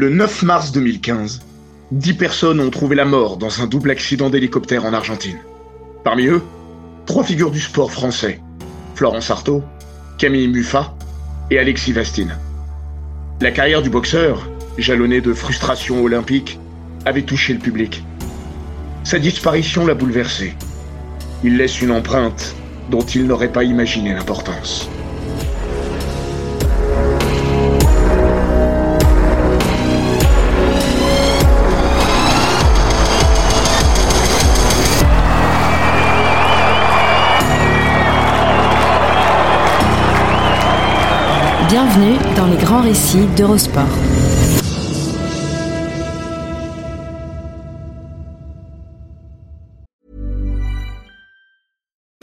Le 9 mars 2015, 10 personnes ont trouvé la mort dans un double accident d'hélicoptère en Argentine. Parmi eux, trois figures du sport français, Florence Artaud, Camille Muffat et Alexis Vastine. La carrière du boxeur, jalonnée de frustrations olympiques, avait touché le public. Sa disparition l'a bouleversé. Il laisse une empreinte dont il n'aurait pas imaginé l'importance. Bienvenue dans les grands récits d'Eurosport.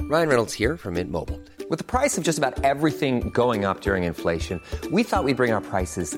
Ryan Reynolds here from Mint Mobile. With the price of just about everything going up during inflation, we thought we'd bring our prices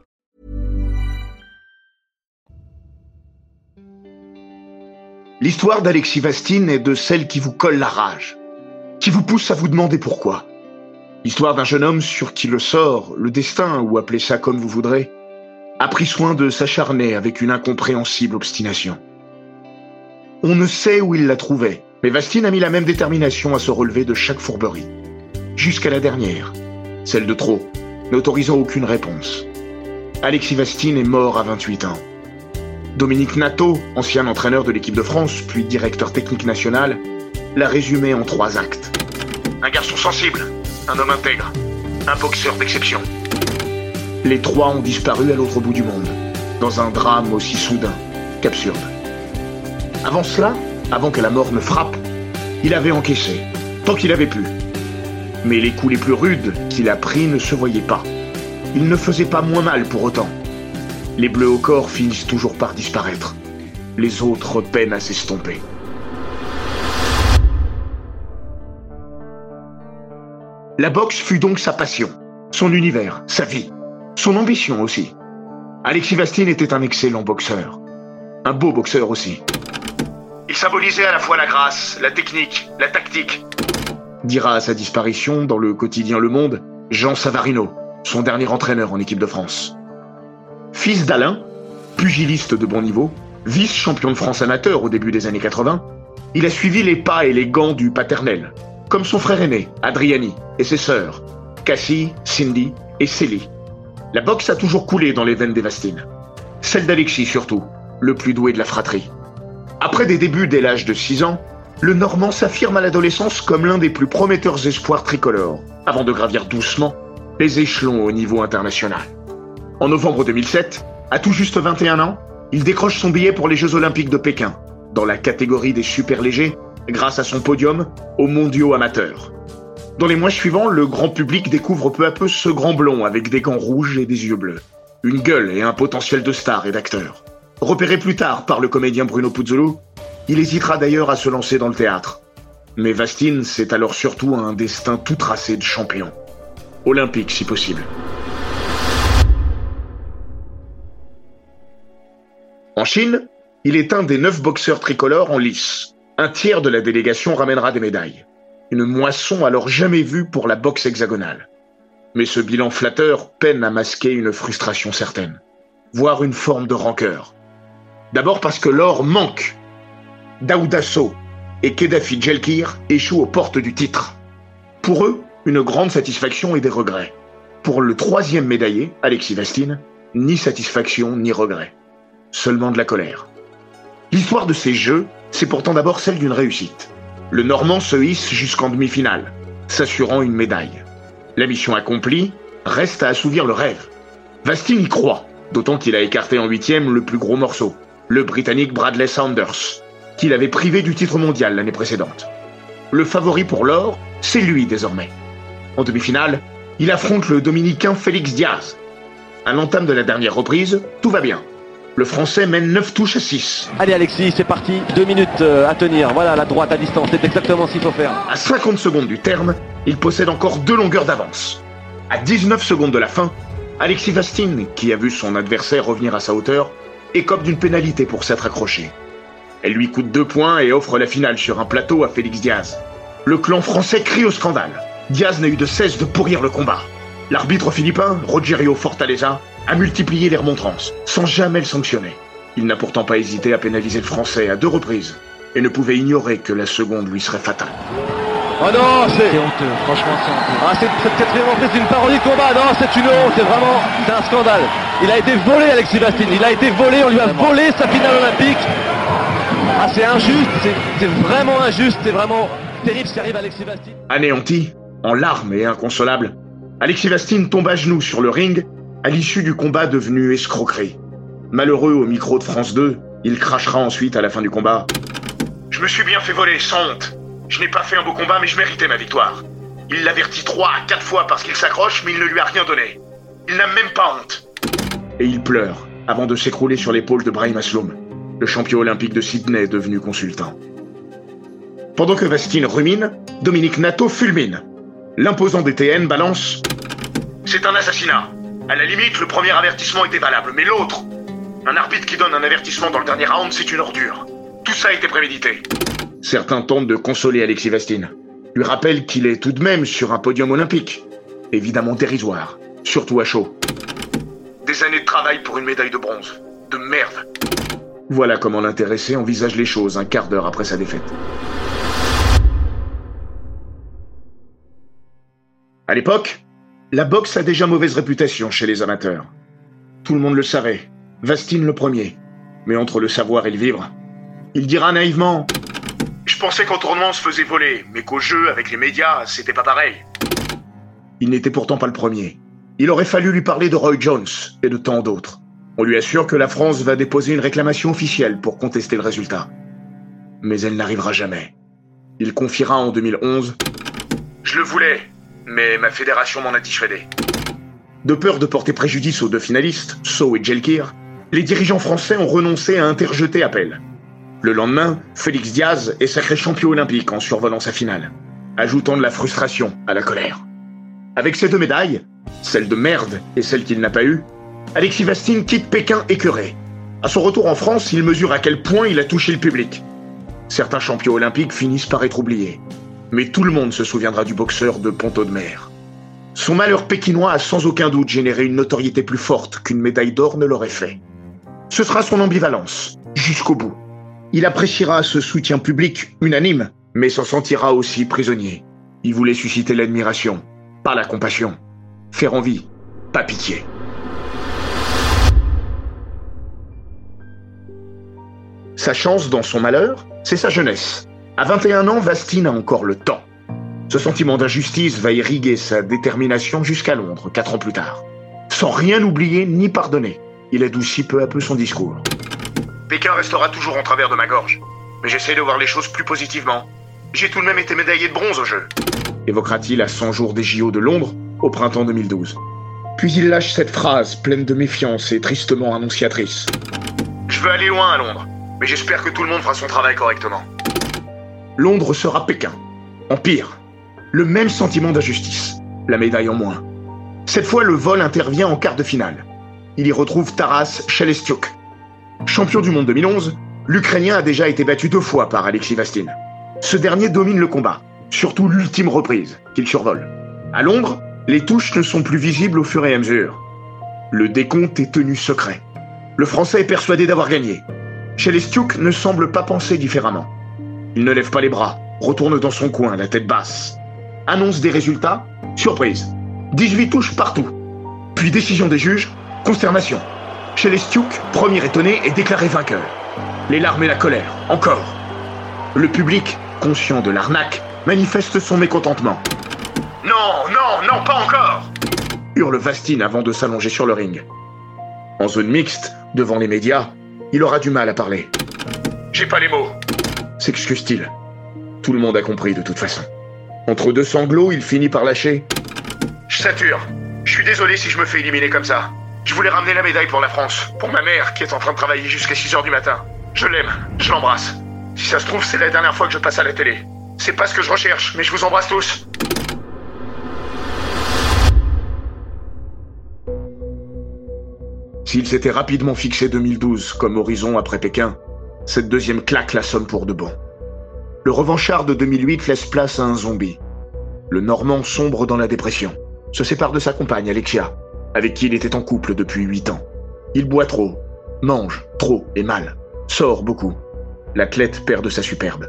L'histoire d'Alexis Vastine est de celle qui vous colle la rage, qui vous pousse à vous demander pourquoi. L'histoire d'un jeune homme sur qui le sort, le destin, ou appelez ça comme vous voudrez, a pris soin de s'acharner avec une incompréhensible obstination. On ne sait où il la trouvait, mais Vastine a mis la même détermination à se relever de chaque fourberie. Jusqu'à la dernière, celle de trop, n'autorisant aucune réponse. Alexis Vastine est mort à 28 ans. Dominique Nato, ancien entraîneur de l'équipe de France, puis directeur technique national, l'a résumé en trois actes. Un garçon sensible, un homme intègre, un boxeur d'exception. Les trois ont disparu à l'autre bout du monde, dans un drame aussi soudain qu'absurde. Avant cela, avant que la mort ne frappe, il avait encaissé, tant qu'il avait pu. Mais les coups les plus rudes qu'il a pris ne se voyaient pas. Il ne faisait pas moins mal pour autant. Les bleus au corps finissent toujours par disparaître. Les autres peinent à s'estomper. La boxe fut donc sa passion, son univers, sa vie, son ambition aussi. Alexis Vastine était un excellent boxeur. Un beau boxeur aussi. Il symbolisait à la fois la grâce, la technique, la tactique. Dira à sa disparition dans le quotidien Le Monde Jean Savarino, son dernier entraîneur en équipe de France. Fils d'Alain, pugiliste de bon niveau, vice-champion de France amateur au début des années 80, il a suivi les pas et les gants du paternel, comme son frère aîné, Adriani, et ses sœurs, Cassie, Cindy et Célie. La boxe a toujours coulé dans les veines des Vastines. Celle d'Alexis surtout, le plus doué de la fratrie. Après des débuts dès l'âge de 6 ans, le Normand s'affirme à l'adolescence comme l'un des plus prometteurs espoirs tricolores, avant de gravir doucement les échelons au niveau international. En novembre 2007, à tout juste 21 ans, il décroche son billet pour les Jeux Olympiques de Pékin, dans la catégorie des super légers, grâce à son podium aux mondiaux amateurs. Dans les mois suivants, le grand public découvre peu à peu ce grand blond avec des gants rouges et des yeux bleus. Une gueule et un potentiel de star et d'acteur. Repéré plus tard par le comédien Bruno Puzzolo, il hésitera d'ailleurs à se lancer dans le théâtre. Mais Vastine, c'est alors surtout un destin tout tracé de champion. Olympique si possible. En Chine, il est un des neuf boxeurs tricolores en lice. Un tiers de la délégation ramènera des médailles. Une moisson alors jamais vue pour la boxe hexagonale. Mais ce bilan flatteur peine à masquer une frustration certaine, voire une forme de rancœur. D'abord parce que l'or manque. Daoudasso et Kedafi Djelkir échouent aux portes du titre. Pour eux, une grande satisfaction et des regrets. Pour le troisième médaillé, Alexis Vastine, ni satisfaction ni regret. Seulement de la colère. L'histoire de ces jeux, c'est pourtant d'abord celle d'une réussite. Le Normand se hisse jusqu'en demi-finale, s'assurant une médaille. La mission accomplie, reste à assouvir le rêve. Vastine y croit, d'autant qu'il a écarté en huitième le plus gros morceau, le Britannique Bradley Saunders, qu'il avait privé du titre mondial l'année précédente. Le favori pour l'or, c'est lui désormais. En demi-finale, il affronte le Dominicain Félix Diaz. À l'entame de la dernière reprise, tout va bien. Le Français mène 9 touches à 6. Allez Alexis, c'est parti. Deux minutes euh, à tenir. Voilà la droite à distance. C'est exactement ce qu'il faut faire. À 50 secondes du terme, il possède encore deux longueurs d'avance. À 19 secondes de la fin, Alexis Vastine, qui a vu son adversaire revenir à sa hauteur, écope d'une pénalité pour s'être accroché. Elle lui coûte deux points et offre la finale sur un plateau à Félix Diaz. Le clan français crie au scandale. Diaz n'a eu de cesse de pourrir le combat. L'arbitre philippin, Rogerio Fortaleza, a multiplié les remontrances, sans jamais le sanctionner. Il n'a pourtant pas hésité à pénaliser le français à deux reprises, et ne pouvait ignorer que la seconde lui serait fatale. Oh non, c'est. C'est honteux, franchement c'est honteux. Ah, c'est cette quatrième entrée, c'est une parodie de combat. Non, c'est une honte, c'est vraiment. C'est un scandale. Il a été volé, Alexis Bastine. Il a été volé, on lui a volé sa finale olympique. Ah, c'est injuste, c'est- vraiment injuste, c'est vraiment terrible ce qui arrive à Alexis Bastine. Anéanti, en larmes et inconsolable, Alexis Vastine tombe à genoux sur le ring à l'issue du combat devenu escroquerie. Malheureux au micro de France 2, il crachera ensuite à la fin du combat. Je me suis bien fait voler, sans honte. Je n'ai pas fait un beau combat, mais je méritais ma victoire. Il l'avertit trois à quatre fois parce qu'il s'accroche, mais il ne lui a rien donné. Il n'a même pas honte. Et il pleure avant de s'écrouler sur l'épaule de Brahim Asloum, le champion olympique de Sydney devenu consultant. Pendant que Vastine rumine, Dominique Nato fulmine. L'imposant DTN balance C'est un assassinat. À la limite, le premier avertissement était valable, mais l'autre Un arbitre qui donne un avertissement dans le dernier round, c'est une ordure. Tout ça a été prémédité. Certains tentent de consoler Alexis Vastine. Lui rappellent qu'il est tout de même sur un podium olympique. Évidemment dérisoire, surtout à chaud. Des années de travail pour une médaille de bronze. De merde. Voilà comment l'intéressé envisage les choses un quart d'heure après sa défaite. À l'époque, la boxe a déjà mauvaise réputation chez les amateurs. Tout le monde le savait, Vastine le premier. Mais entre le savoir et le vivre, il dira naïvement Je pensais qu'en tournoi on se faisait voler, mais qu'au jeu, avec les médias, c'était pas pareil. Il n'était pourtant pas le premier. Il aurait fallu lui parler de Roy Jones et de tant d'autres. On lui assure que la France va déposer une réclamation officielle pour contester le résultat. Mais elle n'arrivera jamais. Il confiera en 2011 Je le voulais, mais ma fédération m'en a dissuadé. De peur de porter préjudice aux deux finalistes, So et Jelkir, les dirigeants français ont renoncé à interjeter appel. Le lendemain, Félix Diaz est sacré champion olympique en survolant sa finale, ajoutant de la frustration à la colère. Avec ces deux médailles, celle de merde et celle qu'il n'a pas eue, Alexis Vastine quitte Pékin écœuré. À son retour en France, il mesure à quel point il a touché le public. Certains champions olympiques finissent par être oubliés. Mais tout le monde se souviendra du boxeur de Ponto de Mer. Son malheur pékinois a sans aucun doute généré une notoriété plus forte qu'une médaille d'or ne l'aurait fait. Ce sera son ambivalence, jusqu'au bout. Il appréciera ce soutien public unanime, mais s'en sentira aussi prisonnier. Il voulait susciter l'admiration, pas la compassion. Faire envie, pas pitié. Sa chance dans son malheur, c'est sa jeunesse. À 21 ans, Vastine a encore le temps. Ce sentiment d'injustice va irriguer sa détermination jusqu'à Londres, quatre ans plus tard. Sans rien oublier ni pardonner, il adoucit peu à peu son discours. Pékin restera toujours en travers de ma gorge, mais j'essaie de voir les choses plus positivement. J'ai tout de même été médaillé de bronze au jeu. Évoquera-t-il à 100 jours des JO de Londres, au printemps 2012. Puis il lâche cette phrase pleine de méfiance et tristement annonciatrice. Je veux aller loin à Londres, mais j'espère que tout le monde fera son travail correctement. Londres sera Pékin. En pire, le même sentiment d'injustice, la médaille en moins. Cette fois, le vol intervient en quart de finale. Il y retrouve Taras Chelestiuk. Champion du monde 2011, l'Ukrainien a déjà été battu deux fois par Alexis Vastine. Ce dernier domine le combat, surtout l'ultime reprise, qu'il survole. À Londres, les touches ne sont plus visibles au fur et à mesure. Le décompte est tenu secret. Le Français est persuadé d'avoir gagné. Chelestiuk ne semble pas penser différemment. Il ne lève pas les bras, retourne dans son coin, la tête basse. Annonce des résultats, surprise. 18 touches partout. Puis décision des juges, consternation. Chelestiuk, premier étonné, est déclaré vainqueur. Les larmes et la colère, encore. Le public, conscient de l'arnaque, manifeste son mécontentement. Non, non, non, pas encore hurle Vastine avant de s'allonger sur le ring. En zone mixte, devant les médias, il aura du mal à parler. J'ai pas les mots, s'excuse-t-il. Tout le monde a compris de toute façon. Entre deux sanglots, il finit par lâcher. Je sature. Je suis désolé si je me fais éliminer comme ça. Je voulais ramener la médaille pour la France, pour ma mère qui est en train de travailler jusqu'à 6 heures du matin. Je l'aime, je l'embrasse. Si ça se trouve, c'est la dernière fois que je passe à la télé. C'est pas ce que je recherche, mais je vous embrasse tous. S'il s'était rapidement fixé 2012 comme horizon après Pékin, cette deuxième claque l'assomme pour de bon. Le revanchard de 2008 laisse place à un zombie. Le Normand sombre dans la dépression, se sépare de sa compagne Alexia, avec qui il était en couple depuis 8 ans. Il boit trop, mange trop et mal, sort beaucoup. L'athlète perd de sa superbe.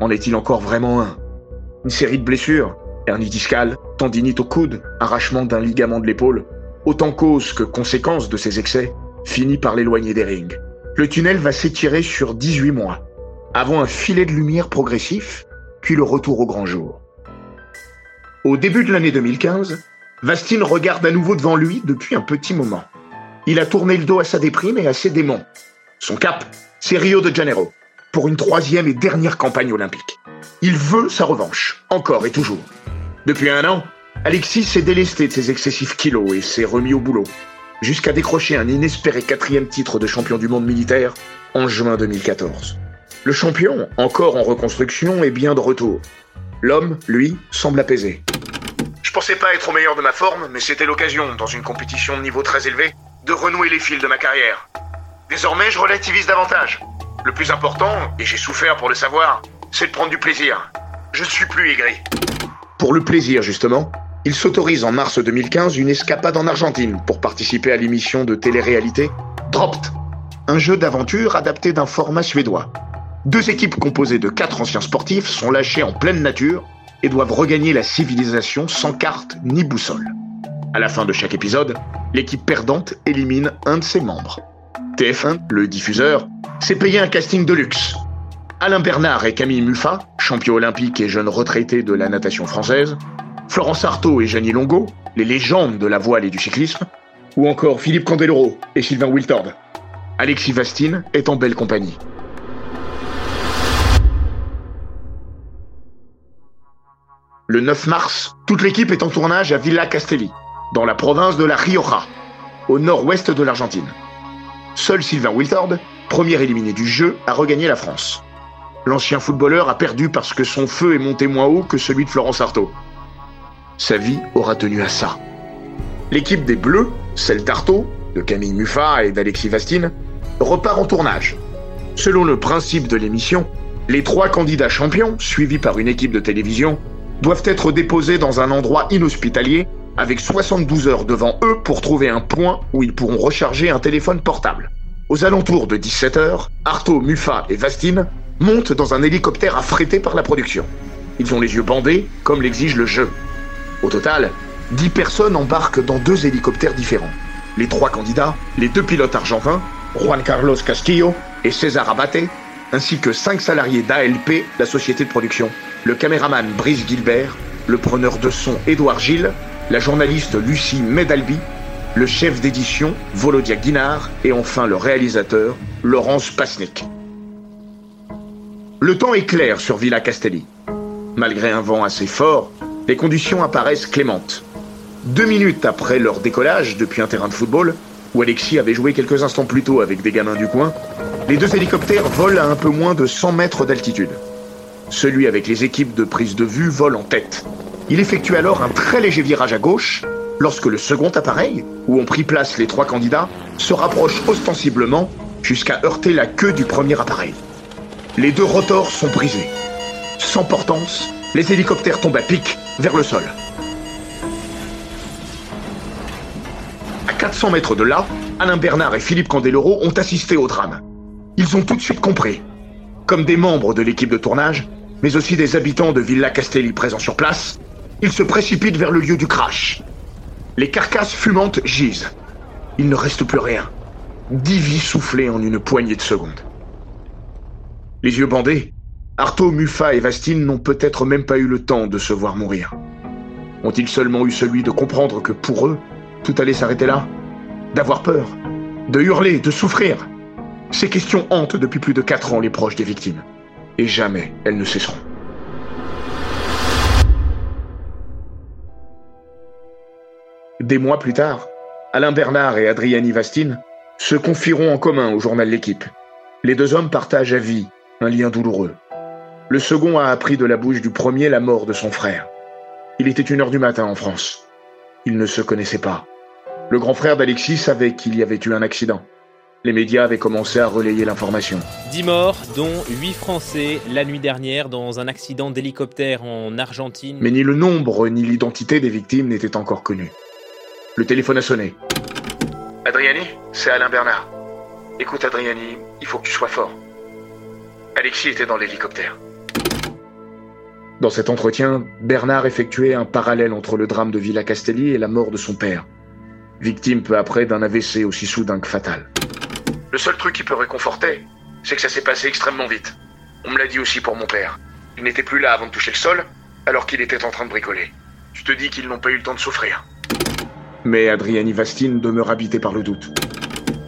En est-il encore vraiment un? Une série de blessures, hernie discale, tendinite au coude, arrachement d'un ligament de l'épaule, autant cause que conséquence de ces excès, finit par l'éloigner des rings. Le tunnel va s'étirer sur 18 mois, avant un filet de lumière progressif, puis le retour au grand jour. Au début de l'année 2015, Vastine regarde à nouveau devant lui depuis un petit moment. Il a tourné le dos à sa déprime et à ses démons. Son cap, c'est Rio de Janeiro, pour une troisième et dernière campagne olympique. Il veut sa revanche, encore et toujours. Depuis un an, Alexis s'est délesté de ses excessifs kilos et s'est remis au boulot, jusqu'à décrocher un inespéré quatrième titre de champion du monde militaire en juin 2014. Le champion, encore en reconstruction, est bien de retour. L'homme, lui, semble apaisé. Je pensais pas être au meilleur de ma forme, mais c'était l'occasion, dans une compétition de niveau très élevé, de renouer les fils de ma carrière. Désormais, je relativise davantage. Le plus important, et j'ai souffert pour le savoir, c'est de prendre du plaisir. Je ne suis plus aigri. Pour le plaisir, justement, il s'autorise en mars 2015 une escapade en Argentine pour participer à l'émission de télé-réalité Dropped, un jeu d'aventure adapté d'un format suédois. Deux équipes composées de quatre anciens sportifs sont lâchées en pleine nature et doivent regagner la civilisation sans carte ni boussole. À la fin de chaque épisode, l'équipe perdante élimine un de ses membres. TF1, le diffuseur, s'est payé un casting de luxe. Alain Bernard et Camille Muffat, champions olympiques et jeunes retraités de la natation française, Florence Artaud et Jenny Longo, les légendes de la voile et du cyclisme, ou encore Philippe Candeloro et Sylvain Wiltord. Alexis Vastine est en belle compagnie. Le 9 mars, toute l'équipe est en tournage à Villa Castelli, dans la province de la Rioja, au nord-ouest de l'Argentine. Seul Sylvain Wiltord, premier éliminé du jeu, a regagné la France. L'ancien footballeur a perdu parce que son feu est monté moins haut que celui de Florence Artaud. Sa vie aura tenu à ça. L'équipe des Bleus, celle d'Artaud, de Camille Muffat et d'Alexis Vastine, repart en tournage. Selon le principe de l'émission, les trois candidats champions, suivis par une équipe de télévision, doivent être déposés dans un endroit inhospitalier avec 72 heures devant eux pour trouver un point où ils pourront recharger un téléphone portable. Aux alentours de 17 heures, Artaud, Muffat et Vastine montent dans un hélicoptère affrété par la production. Ils ont les yeux bandés, comme l'exige le jeu. Au total, 10 personnes embarquent dans deux hélicoptères différents. Les trois candidats, les deux pilotes argentins, Juan Carlos Castillo et César Abate, ainsi que cinq salariés d'ALP, la société de production, le caméraman Brice Gilbert, le preneur de son Édouard Gilles, la journaliste Lucie Medalbi, le chef d'édition Volodia Guinard et enfin le réalisateur Laurence Pasnik. Le temps est clair sur Villa Castelli. Malgré un vent assez fort, les conditions apparaissent clémentes. Deux minutes après leur décollage depuis un terrain de football, où Alexis avait joué quelques instants plus tôt avec des gamins du coin, les deux hélicoptères volent à un peu moins de 100 mètres d'altitude. Celui avec les équipes de prise de vue vole en tête. Il effectue alors un très léger virage à gauche, lorsque le second appareil, où ont pris place les trois candidats, se rapproche ostensiblement jusqu'à heurter la queue du premier appareil. Les deux rotors sont brisés. Sans portance, les hélicoptères tombent à pic vers le sol. À 400 mètres de là, Alain Bernard et Philippe Candeloro ont assisté au drame. Ils ont tout de suite compris. Comme des membres de l'équipe de tournage, mais aussi des habitants de Villa Castelli présents sur place, ils se précipitent vers le lieu du crash. Les carcasses fumantes gisent. Il ne reste plus rien. Dix vies soufflées en une poignée de secondes. Les yeux bandés, Artaud, Muffat et Vastine n'ont peut-être même pas eu le temps de se voir mourir. Ont-ils seulement eu celui de comprendre que pour eux, tout allait s'arrêter là? D'avoir peur De hurler De souffrir? Ces questions hantent depuis plus de quatre ans les proches des victimes. Et jamais elles ne cesseront. Des mois plus tard, Alain Bernard et Adriani Vastine se confieront en commun au journal L'équipe. Les deux hommes partagent à vie un lien douloureux. Le second a appris de la bouche du premier la mort de son frère. Il était une heure du matin en France. Ils ne se connaissaient pas. Le grand frère d'Alexis savait qu'il y avait eu un accident. Les médias avaient commencé à relayer l'information. 10 morts, dont 8 Français la nuit dernière dans un accident d'hélicoptère en Argentine. Mais ni le nombre ni l'identité des victimes n'étaient encore connus. Le téléphone a sonné. Adriani, c'est Alain Bernard. Écoute Adriani, il faut que tu sois fort. Alexis était dans l'hélicoptère. Dans cet entretien, Bernard effectuait un parallèle entre le drame de Villa Castelli et la mort de son père, victime peu après d'un AVC aussi soudain que fatal. Le seul truc qui peut réconforter, c'est que ça s'est passé extrêmement vite. On me l'a dit aussi pour mon père. Il n'était plus là avant de toucher le sol, alors qu'il était en train de bricoler. Tu te dis qu'ils n'ont pas eu le temps de souffrir. Mais Adriani Vastine demeure habité par le doute.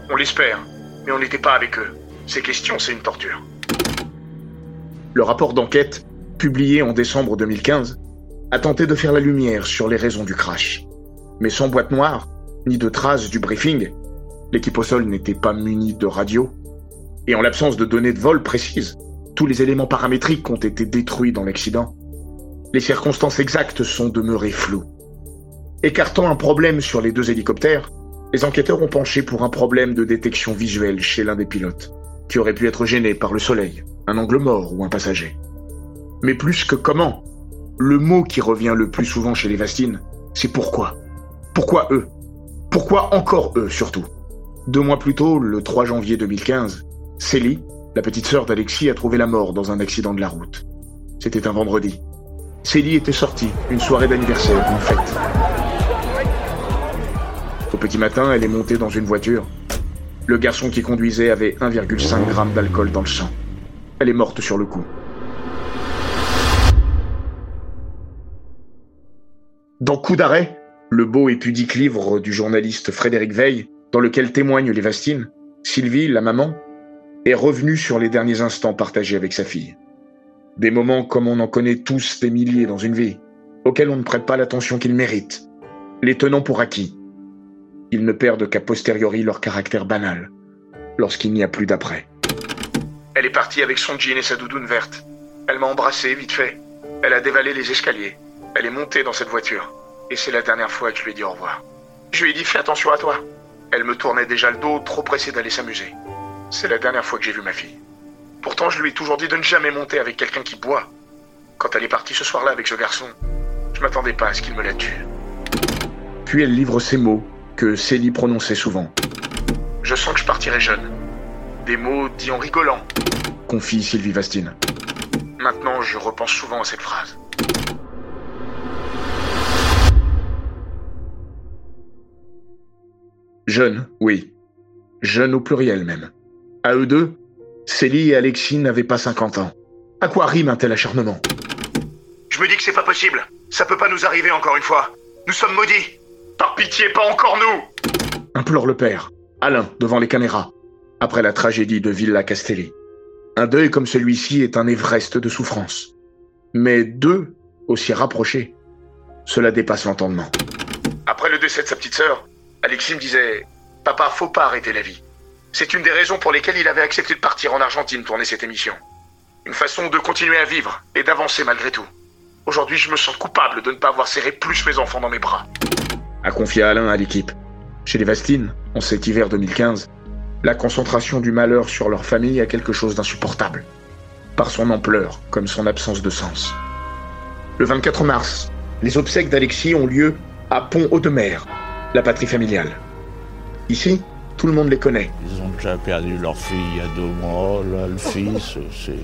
On l'espère, mais on n'était pas avec eux. Ces questions, c'est une torture. Le rapport d'enquête, publié en décembre 2015, a tenté de faire la lumière sur les raisons du crash. Mais sans boîte noire, ni de traces du briefing, l'équipe au sol n'était pas munie de radio, et en l'absence de données de vol précises, tous les éléments paramétriques ont été détruits dans l'accident. Les circonstances exactes sont demeurées floues. Écartant un problème sur les deux hélicoptères, les enquêteurs ont penché pour un problème de détection visuelle chez l'un des pilotes, qui aurait pu être gêné par le soleil, un angle mort ou un passager. Mais plus que comment, le mot qui revient le plus souvent chez les Vastines, c'est pourquoi. Pourquoi eux? Pourquoi encore eux surtout? Deux mois plus tôt, le 3 janvier 2015, Célie, la petite sœur d'Alexis, a trouvé la mort dans un accident de la route. C'était un vendredi. Célie était sortie, une soirée d'anniversaire, une fête. Au petit matin, elle est montée dans une voiture. Le garçon qui conduisait avait 1,5 g d'alcool dans le sang. Elle est morte sur le coup. Dans Coup d'arrêt, le beau et pudique livre du journaliste Frédéric Veil, dans lequel témoignent les Vastines, Sylvie, la maman, est revenue sur les derniers instants partagés avec sa fille. Des moments comme on en connaît tous des milliers dans une vie, auxquels on ne prête pas l'attention qu'ils méritent, les tenant pour acquis. Ils ne perdent qu'à posteriori leur caractère banal, lorsqu'il n'y a plus d'après. Elle est partie avec son jean et sa doudoune verte. Elle m'a embrassé vite fait. Elle a dévalé les escaliers. Elle est montée dans cette voiture. Et c'est la dernière fois que je lui ai dit au revoir. Je lui ai dit fais attention à toi. Elle me tournait déjà le dos, trop pressée d'aller s'amuser. C'est la dernière fois que j'ai vu ma fille. Pourtant, je lui ai toujours dit de ne jamais monter avec quelqu'un qui boit. Quand elle est partie ce soir-là avec ce garçon, je m'attendais pas à ce qu'il me la tue. Puis elle livre ces mots que Célie prononçait souvent. Je sens que je partirai jeune. Des mots dits en rigolant, confie Sylvie Vastine. Maintenant, je repense souvent à cette phrase. Jeune, oui. Jeune au pluriel même. À eux deux, Célie et Alexis n'avaient pas 50 ans. À quoi rime un tel acharnement? Je me dis que c'est pas possible. Ça peut pas nous arriver encore une fois. Nous sommes maudits. Par pitié, pas encore nous Implore le père, Alain, devant les caméras, après la tragédie de Villa Castelli. Un deuil comme celui-ci est un Everest de souffrance. Mais deux, aussi rapprochés, cela dépasse l'entendement. Après le décès de sa petite sœur, Alexis me disait Papa, faut pas arrêter la vie. C'est une des raisons pour lesquelles il avait accepté de partir en Argentine tourner cette émission. Une façon de continuer à vivre et d'avancer malgré tout. Aujourd'hui, je me sens coupable de ne pas avoir serré plus mes enfants dans mes bras. A confié Alain à l'équipe. Chez les Vastines, en cet hiver 2015, la concentration du malheur sur leur famille a quelque chose d'insupportable. Par son ampleur, comme son absence de sens. Le 24 mars, les obsèques d'Alexis ont lieu à Pont-Audemer, la patrie familiale. Ici, tout le monde les connaît. Ils ont déjà perdu leur fille il y a deux mois, là, le fils, c'est.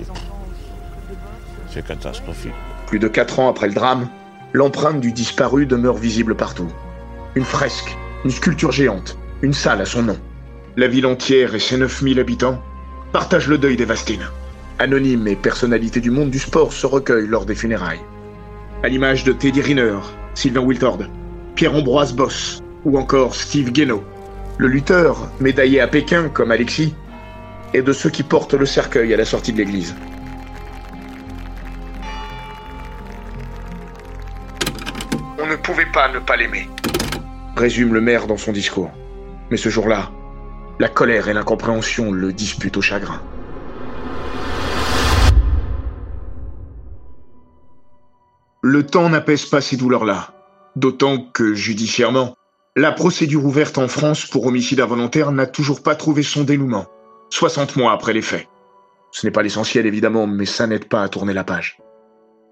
C'est catastrophique. Plus de quatre ans après le drame, l'empreinte du disparu demeure visible partout. Une fresque, une sculpture géante, une salle à son nom. La ville entière et ses 9000 habitants partagent le deuil des Vastines. Anonymes et personnalités du monde du sport se recueillent lors des funérailles. À l'image de Teddy Riner, Sylvain Wiltord, Pierre-Ambroise Boss ou encore Steve Guénaud, le lutteur, médaillé à Pékin comme Alexis, et de ceux qui portent le cercueil à la sortie de l'église. On ne pouvait pas ne pas l'aimer. résume le maire dans son discours. Mais ce jour-là, la colère et l'incompréhension le disputent au chagrin. Le temps n'apaise pas ces douleurs-là, d'autant que, judiciairement, la procédure ouverte en France pour homicide involontaire n'a toujours pas trouvé son dénouement, 60 mois après les faits. Ce n'est pas l'essentiel évidemment, mais ça n'aide pas à tourner la page.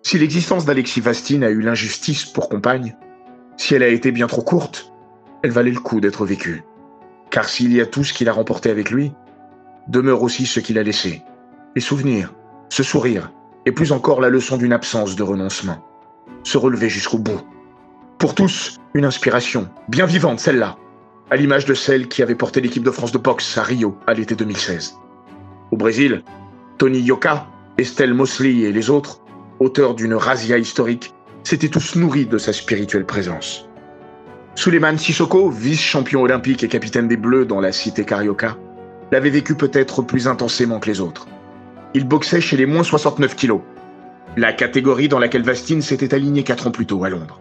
Si l'existence d'Alexis Vastine a eu l'injustice pour compagne, si elle a été bien trop courte, elle valait le coup d'être vécue. Car s'il y a tout ce qu'il a remporté avec lui, demeure aussi ce qu'il a laissé. Les souvenirs, ce sourire, et plus encore la leçon d'une absence de renoncement. Se relever jusqu'au bout. Pour tous, une inspiration, bien vivante celle-là, à l'image de celle qui avait porté l'équipe de France de boxe à Rio à l'été 2016. Au Brésil, Tony Yoka, Estelle Mosley et les autres, auteurs d'une razzia historique, s'étaient tous nourris de sa spirituelle présence. Suleiman Sissoko, vice-champion olympique et capitaine des Bleus dans la cité Carioca, l'avait vécu peut-être plus intensément que les autres. Il boxait chez les moins 69 kilos, la catégorie dans laquelle Vastine s'était aligné quatre ans plus tôt à Londres.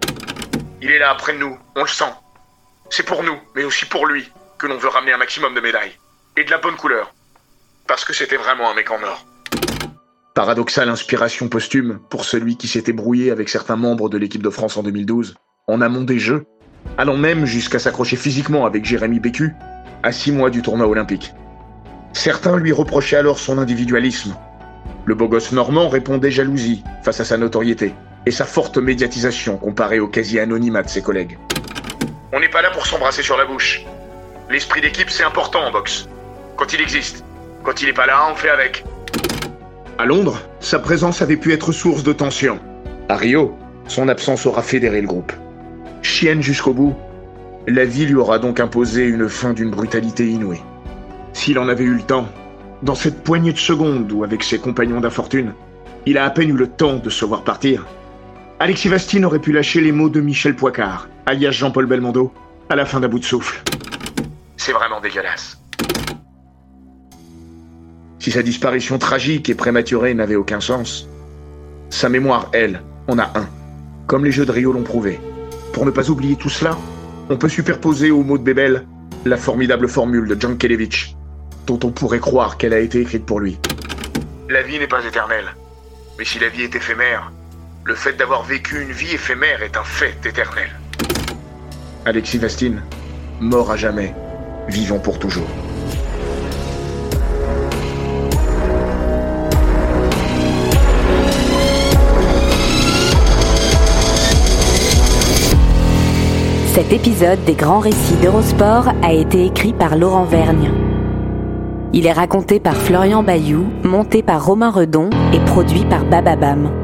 Il est là après nous, on le sent. C'est pour nous, mais aussi pour lui, que l'on veut ramener un maximum de médailles. Et de la bonne couleur. Parce que c'était vraiment un mec en or. Paradoxale inspiration posthume pour celui qui s'était brouillé avec certains membres de l'équipe de France en 2012, en amont des Jeux, allant même jusqu'à s'accrocher physiquement avec Jérémy Bécu, à six mois du tournoi olympique. Certains lui reprochaient alors son individualisme. Le beau gosse normand répondait jalousie face à sa notoriété et sa forte médiatisation comparée au quasi-anonymat de ses collègues. On n'est pas là pour s'embrasser sur la bouche. L'esprit d'équipe, c'est important en boxe. Quand il existe. Quand il n'est pas là, on fait avec. À Londres, sa présence avait pu être source de tension. À Rio, son absence aura fédéré le groupe. Chienne jusqu'au bout, la vie lui aura donc imposé une fin d'une brutalité inouïe. S'il en avait eu le temps, dans cette poignée de secondes où, avec ses compagnons d'infortune, il a à peine eu le temps de se voir partir, Alexis Vastine aurait pu lâcher les mots de Michel Poicard, alias Jean-Paul Belmondo, à la fin d'un bout de souffle. C'est vraiment dégueulasse. Si sa disparition tragique et prématurée n'avait aucun sens, sa mémoire, elle, en a un, comme les jeux de Rio l'ont prouvé. Pour ne pas oublier tout cela, on peut superposer au mot de Bébel la formidable formule de John Kelevich, dont on pourrait croire qu'elle a été écrite pour lui. La vie n'est pas éternelle, mais si la vie est éphémère, le fait d'avoir vécu une vie éphémère est un fait éternel. Alexis Vastine, mort à jamais, vivant pour toujours. Cet épisode des grands récits d'Eurosport a été écrit par Laurent Vergne. Il est raconté par Florian Bayou, monté par Romain Redon et produit par Bababam.